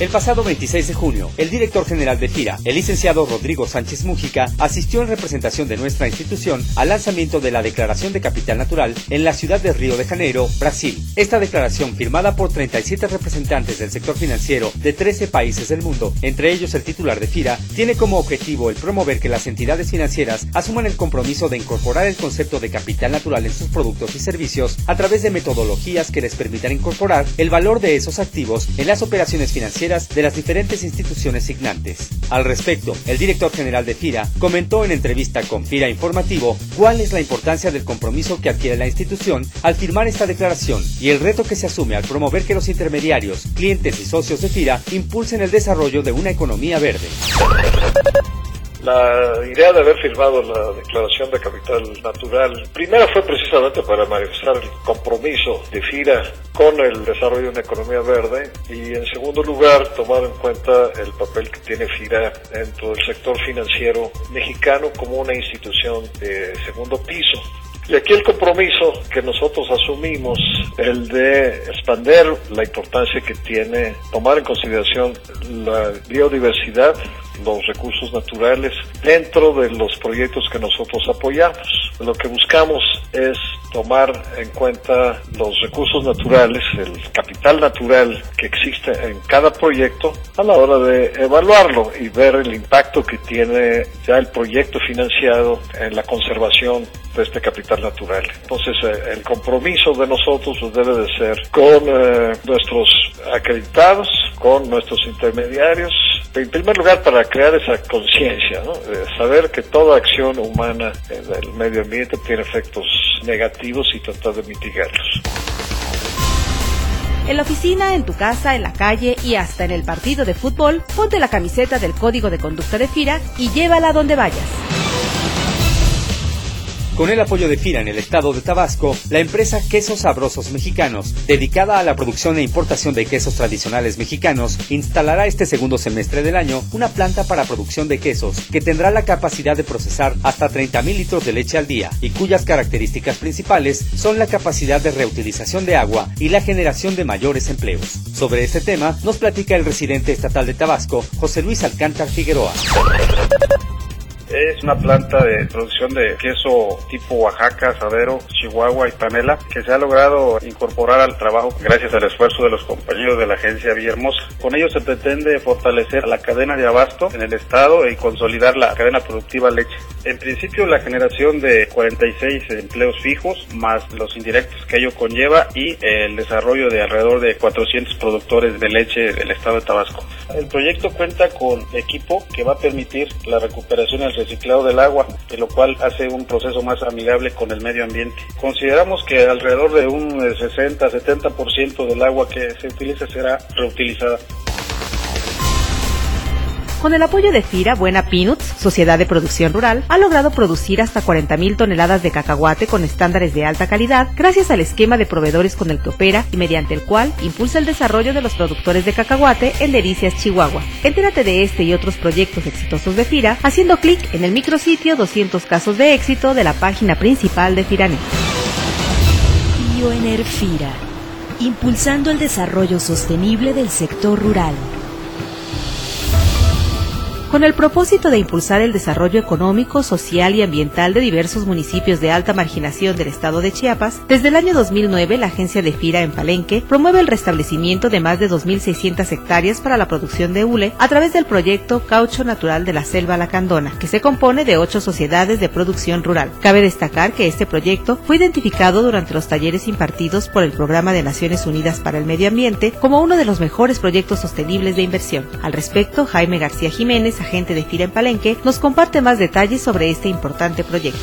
El pasado 26 de junio, el director general de FIRA, el licenciado Rodrigo Sánchez Mújica, asistió en representación de nuestra institución al lanzamiento de la Declaración de Capital Natural en la ciudad de Río de Janeiro, Brasil. Esta declaración, firmada por 37 representantes del sector financiero de 13 países del mundo, entre ellos el titular de FIRA, tiene como objetivo el promover que las entidades financieras asuman el compromiso de incorporar el concepto de capital natural en sus productos y servicios a través de metodologías que les permitan incorporar el valor de esos activos en las operaciones financieras de las diferentes instituciones signantes. Al respecto, el director general de FIRA comentó en entrevista con FIRA Informativo cuál es la importancia del compromiso que adquiere la institución al firmar esta declaración y el reto que se asume al promover que los intermediarios, clientes y socios de FIRA impulsen el desarrollo de una economía verde. La idea de haber firmado la Declaración de Capital Natural, primero fue precisamente para manifestar el compromiso de FIRA con el desarrollo de una economía verde y en segundo lugar tomar en cuenta el papel que tiene FIRA dentro del sector financiero mexicano como una institución de segundo piso. Y aquí el compromiso que nosotros asumimos, el de expander la importancia que tiene tomar en consideración la biodiversidad, los recursos naturales dentro de los proyectos que nosotros apoyamos. Lo que buscamos es tomar en cuenta los recursos naturales, el capital natural que existe en cada proyecto a la hora de evaluarlo y ver el impacto que tiene ya el proyecto financiado en la conservación de este capital natural. Entonces, eh, el compromiso de nosotros debe de ser con eh, nuestros acreditados, con nuestros intermediarios, en primer lugar para crear esa conciencia, ¿no? saber que toda acción humana en el medio ambiente tiene efectos negativos y tratar de mitigarlos. En la oficina, en tu casa, en la calle y hasta en el partido de fútbol, ponte la camiseta del código de conducta de FIRA y llévala donde vayas. Con el apoyo de FIRA en el estado de Tabasco, la empresa Quesos Sabrosos Mexicanos, dedicada a la producción e importación de quesos tradicionales mexicanos, instalará este segundo semestre del año una planta para producción de quesos que tendrá la capacidad de procesar hasta 30.000 litros de leche al día y cuyas características principales son la capacidad de reutilización de agua y la generación de mayores empleos. Sobre este tema nos platica el residente estatal de Tabasco, José Luis Alcántar Figueroa. Es una planta de producción de queso tipo Oaxaca, Sadero, Chihuahua y Panela que se ha logrado incorporar al trabajo gracias al esfuerzo de los compañeros de la agencia Villahermosa. Con ello se pretende fortalecer la cadena de abasto en el estado y consolidar la cadena productiva leche. En principio la generación de 46 empleos fijos más los indirectos que ello conlleva y el desarrollo de alrededor de 400 productores de leche del estado de Tabasco. El proyecto cuenta con equipo que va a permitir la recuperación del reciclado del agua, lo cual hace un proceso más amigable con el medio ambiente. Consideramos que alrededor de un 60-70% del agua que se utiliza será reutilizada. Con el apoyo de FIRA, Buena Peanuts, Sociedad de Producción Rural, ha logrado producir hasta 40.000 toneladas de cacahuate con estándares de alta calidad gracias al esquema de proveedores con el que opera y mediante el cual impulsa el desarrollo de los productores de cacahuate en Delicias, Chihuahua. Entérate de este y otros proyectos exitosos de FIRA haciendo clic en el micrositio 200 casos de éxito de la página principal de FIRANET. Bioener FIRA, impulsando el desarrollo sostenible del sector rural. Con el propósito de impulsar el desarrollo económico, social y ambiental de diversos municipios de alta marginación del estado de Chiapas, desde el año 2009 la agencia de FIRA en Palenque promueve el restablecimiento de más de 2.600 hectáreas para la producción de hule a través del proyecto Caucho Natural de la Selva Lacandona, que se compone de ocho sociedades de producción rural. Cabe destacar que este proyecto fue identificado durante los talleres impartidos por el Programa de Naciones Unidas para el Medio Ambiente como uno de los mejores proyectos sostenibles de inversión. Al respecto, Jaime García Jiménez, agente de FIRA en Palenque, nos comparte más detalles sobre este importante proyecto.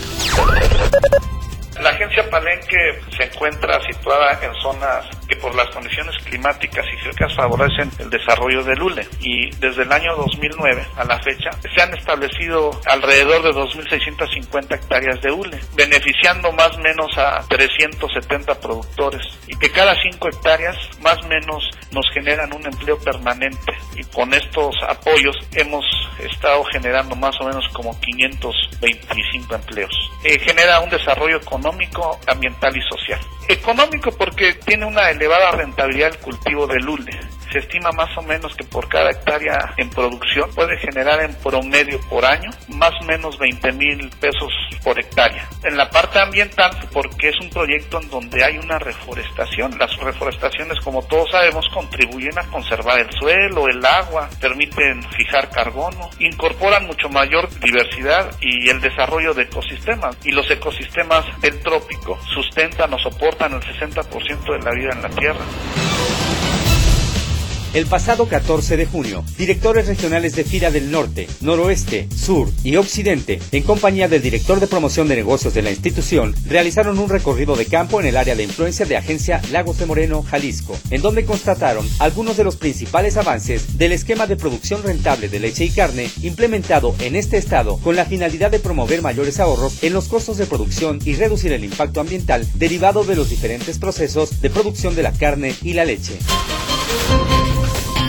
La agencia Palenque se encuentra situada en zonas que por las condiciones climáticas y geográficas favorecen el desarrollo del hule y desde el año 2009 a la fecha se han establecido alrededor de 2.650 hectáreas de hule, beneficiando más o menos a 370 productores y que cada 5 hectáreas más o menos nos generan un empleo permanente y con estos apoyos hemos estado generando más o menos como 525 empleos. Eh, genera un desarrollo económico, ambiental y social. Económico porque tiene una elevada rentabilidad el cultivo del hule. Se estima más o menos que por cada hectárea en producción puede generar en promedio por año más o menos 20 mil pesos por hectárea. En la parte ambiental, porque es un proyecto en donde hay una reforestación. Las reforestaciones, como todos sabemos, contribuyen a conservar el suelo, el agua, permiten fijar carbono, incorporan mucho mayor diversidad y el desarrollo de ecosistemas. Y los ecosistemas del trópico sustentan o soportan el 60% de la vida en la Tierra. El pasado 14 de junio, directores regionales de FIRA del Norte, Noroeste, Sur y Occidente, en compañía del director de promoción de negocios de la institución, realizaron un recorrido de campo en el área de influencia de Agencia Lagos de Moreno, Jalisco, en donde constataron algunos de los principales avances del esquema de producción rentable de leche y carne implementado en este estado con la finalidad de promover mayores ahorros en los costos de producción y reducir el impacto ambiental derivado de los diferentes procesos de producción de la carne y la leche.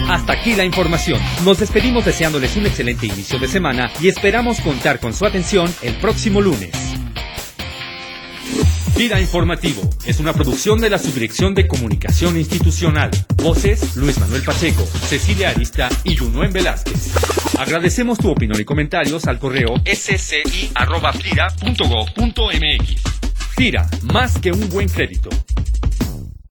Hasta aquí la información. Nos despedimos deseándoles un excelente inicio de semana y esperamos contar con su atención el próximo lunes. Vida Informativo es una producción de la Subdirección de Comunicación Institucional. Voces Luis Manuel Pacheco, Cecilia Arista y Junuen Velázquez. Agradecemos tu opinión y comentarios al correo sci.fira.go.mx. FIRA, más que un buen crédito,